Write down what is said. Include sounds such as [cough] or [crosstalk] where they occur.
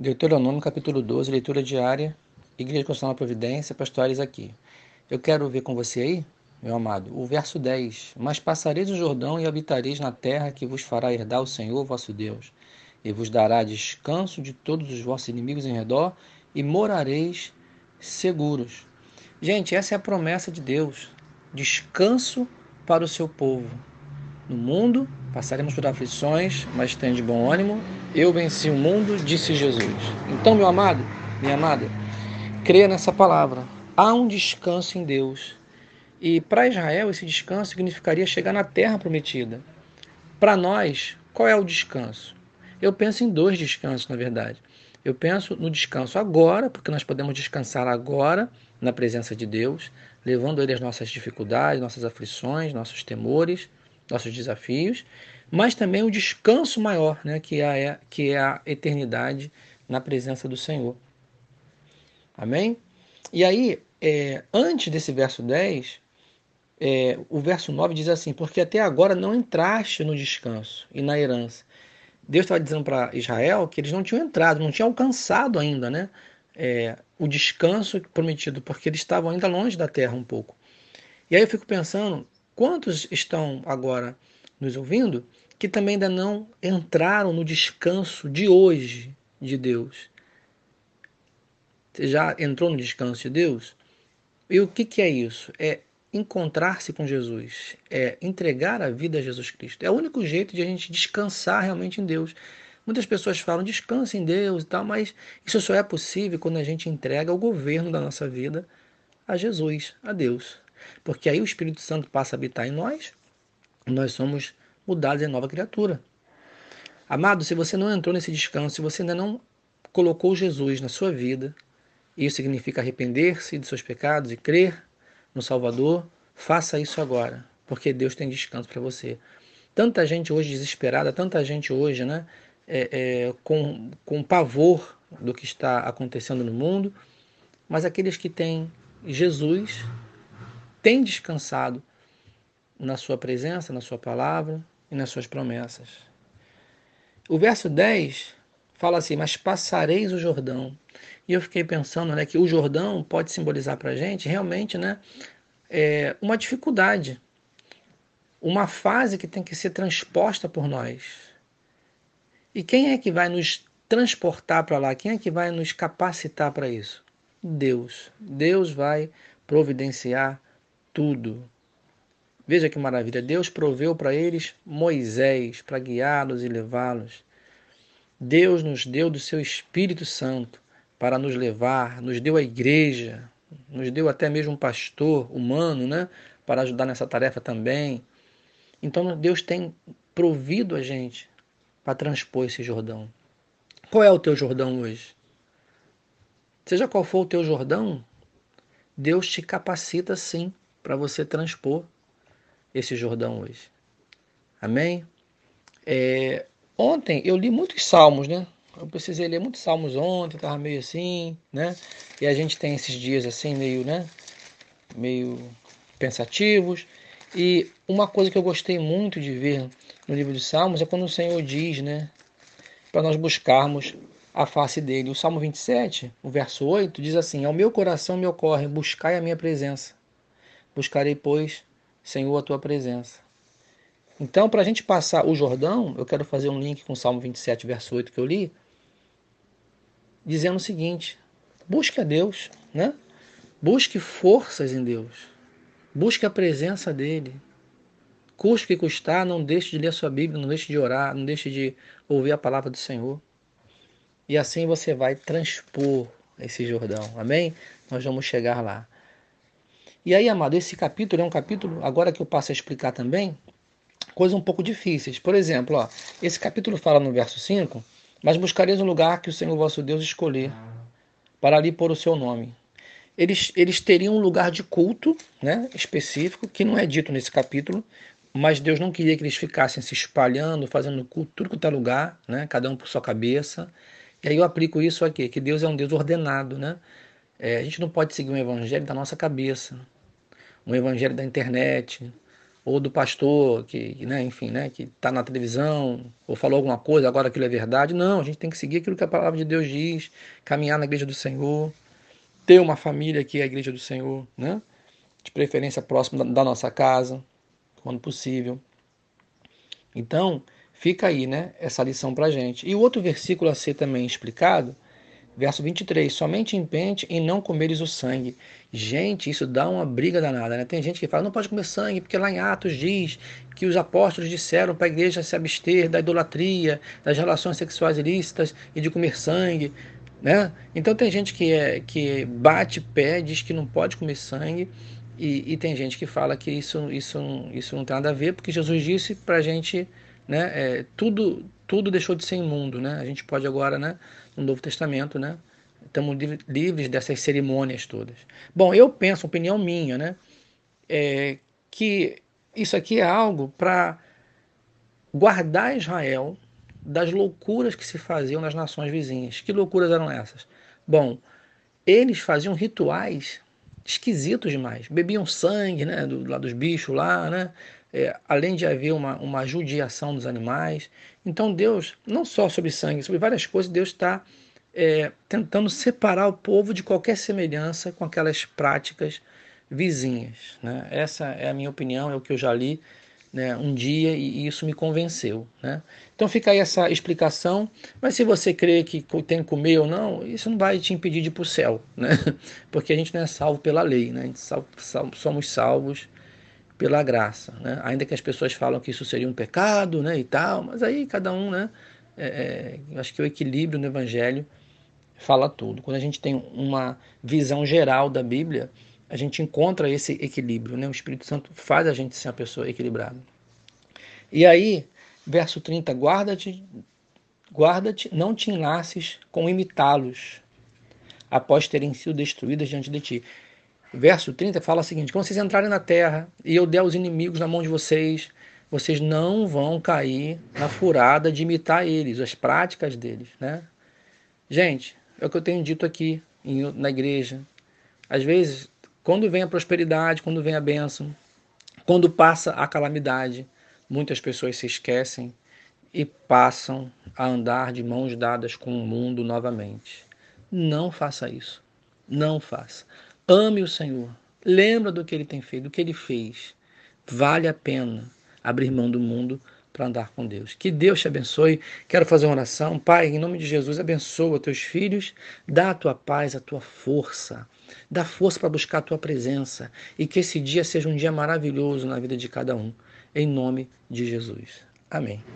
Deuteronômio capítulo 12, leitura diária, Igreja Constitucional Providência, pastores aqui. Eu quero ver com você aí, meu amado, o verso 10. Mas passareis o Jordão e habitareis na terra que vos fará herdar o Senhor vosso Deus, e vos dará descanso de todos os vossos inimigos em redor, e morareis seguros. Gente, essa é a promessa de Deus: descanso para o seu povo. No mundo passaremos por aflições, mas tem de bom ânimo. Eu venci o mundo, disse Jesus. Então, meu amado, minha amada, creia nessa palavra. Há um descanso em Deus. E para Israel, esse descanso significaria chegar na terra prometida. Para nós, qual é o descanso? Eu penso em dois descansos, na verdade. Eu penso no descanso agora, porque nós podemos descansar agora na presença de Deus, levando ele as nossas dificuldades, nossas aflições, nossos temores nossos desafios, mas também o descanso maior, né, que, é, que é a eternidade na presença do Senhor. Amém? E aí, é, antes desse verso 10, é, o verso 9 diz assim: Porque até agora não entraste no descanso e na herança. Deus estava dizendo para Israel que eles não tinham entrado, não tinham alcançado ainda né, é, o descanso prometido, porque eles estavam ainda longe da terra um pouco. E aí eu fico pensando Quantos estão agora nos ouvindo que também ainda não entraram no descanso de hoje de Deus? Você já entrou no descanso de Deus? E o que, que é isso? É encontrar-se com Jesus, é entregar a vida a Jesus Cristo. É o único jeito de a gente descansar realmente em Deus. Muitas pessoas falam descanse em Deus e tal, mas isso só é possível quando a gente entrega o governo da nossa vida a Jesus, a Deus. Porque aí o Espírito Santo passa a habitar em nós, nós somos mudados em nova criatura. Amado, se você não entrou nesse descanso, se você ainda não colocou Jesus na sua vida, isso significa arrepender-se de seus pecados e crer no Salvador, faça isso agora, porque Deus tem descanso para você. Tanta gente hoje desesperada, tanta gente hoje né, é, é, com, com pavor do que está acontecendo no mundo, mas aqueles que têm Jesus tem descansado na sua presença, na sua palavra e nas suas promessas. O verso 10 fala assim: Mas passareis o Jordão. E eu fiquei pensando né, que o Jordão pode simbolizar para a gente realmente né, é, uma dificuldade, uma fase que tem que ser transposta por nós. E quem é que vai nos transportar para lá? Quem é que vai nos capacitar para isso? Deus. Deus vai providenciar tudo. Veja que maravilha! Deus proveu para eles Moisés para guiá-los e levá-los. Deus nos deu do seu Espírito Santo para nos levar, nos deu a igreja, nos deu até mesmo um pastor humano, né, para ajudar nessa tarefa também. Então Deus tem provido a gente para transpor esse Jordão. Qual é o teu Jordão hoje? Seja qual for o teu Jordão, Deus te capacita sim para você transpor esse Jordão hoje. Amém? É, ontem eu li muitos salmos, né? Eu precisei ler muitos salmos ontem, estava meio assim, né? E a gente tem esses dias assim, meio, né? Meio pensativos. E uma coisa que eu gostei muito de ver no livro dos Salmos é quando o Senhor diz, né? Para nós buscarmos a face dele. O Salmo 27, o verso 8, diz assim: Ao meu coração me ocorre, buscai a minha presença. Buscarei, pois, Senhor, a tua presença. Então, para a gente passar o Jordão, eu quero fazer um link com o Salmo 27, verso 8 que eu li, dizendo o seguinte: busque a Deus, né? Busque forças em Deus. Busque a presença dele. Custe o que custar, não deixe de ler a sua Bíblia, não deixe de orar, não deixe de ouvir a palavra do Senhor. E assim você vai transpor esse Jordão. Amém? Nós vamos chegar lá. E aí, amado, esse capítulo é um capítulo, agora que eu passo a explicar também, coisas um pouco difíceis. Por exemplo, ó, esse capítulo fala no verso 5, mas buscareis um lugar que o Senhor vosso Deus escolher, para ali pôr o seu nome. Eles, eles teriam um lugar de culto né, específico, que não é dito nesse capítulo, mas Deus não queria que eles ficassem se espalhando, fazendo culto, tudo que é lugar, né, cada um por sua cabeça. E aí eu aplico isso aqui, que Deus é um Deus ordenado, né? É, a gente não pode seguir um evangelho da nossa cabeça um evangelho da internet, ou do pastor que, né, enfim, né, que está na televisão ou falou alguma coisa, agora aquilo é verdade. Não, a gente tem que seguir aquilo que a palavra de Deus diz, caminhar na igreja do Senhor, ter uma família que é a igreja do Senhor, né? De preferência próximo da, nossa casa, quando possível. Então, fica aí, né, essa lição para gente. E o outro versículo a ser também explicado Verso 23, somente impente em não comeres o sangue. Gente, isso dá uma briga danada, né? Tem gente que fala, não pode comer sangue, porque lá em Atos diz que os apóstolos disseram para a igreja se abster da idolatria, das relações sexuais ilícitas e de comer sangue, né? Então tem gente que, é, que bate pé, diz que não pode comer sangue, e, e tem gente que fala que isso, isso, isso não tem nada a ver, porque Jesus disse para a gente, né? É, tudo, tudo deixou de ser imundo, né? A gente pode agora, né? No Novo Testamento, né? Estamos livres dessas cerimônias todas. Bom, eu penso, opinião minha, né? É, que isso aqui é algo para guardar Israel das loucuras que se faziam nas nações vizinhas. Que loucuras eram essas? Bom, eles faziam rituais esquisitos demais. Bebiam sangue, né, do, lá dos bichos lá, né? É, além de haver uma, uma judiação dos animais. Então Deus, não só sobre sangue, sobre várias coisas, Deus está é, tentando separar o povo de qualquer semelhança com aquelas práticas vizinhas. Né? Essa é a minha opinião, é o que eu já li né, um dia e isso me convenceu. Né? Então fica aí essa explicação, mas se você crê que tem que comer ou não, isso não vai te impedir de ir para o céu, né? [laughs] porque a gente não é salvo pela lei, né? somos salvos pela graça, né? Ainda que as pessoas falam que isso seria um pecado, né, e tal, mas aí cada um, né, é, é, acho que o equilíbrio no Evangelho fala tudo. Quando a gente tem uma visão geral da Bíblia, a gente encontra esse equilíbrio, né? O Espírito Santo faz a gente ser uma pessoa equilibrada. E aí, verso 30, guarda-te, guarda-te, não te enlaces com imitá-los, após terem sido destruídas diante de ti verso 30 fala o seguinte: quando vocês entrarem na terra e eu der os inimigos na mão de vocês, vocês não vão cair na furada de imitar eles, as práticas deles, né? Gente, é o que eu tenho dito aqui na igreja. Às vezes, quando vem a prosperidade, quando vem a bênção, quando passa a calamidade, muitas pessoas se esquecem e passam a andar de mãos dadas com o mundo novamente. Não faça isso. Não faça. Ame o Senhor. Lembra do que ele tem feito, do que ele fez. Vale a pena abrir mão do mundo para andar com Deus. Que Deus te abençoe. Quero fazer uma oração. Pai, em nome de Jesus, abençoa teus filhos, dá a tua paz, a tua força. Dá força para buscar a tua presença e que esse dia seja um dia maravilhoso na vida de cada um. Em nome de Jesus. Amém.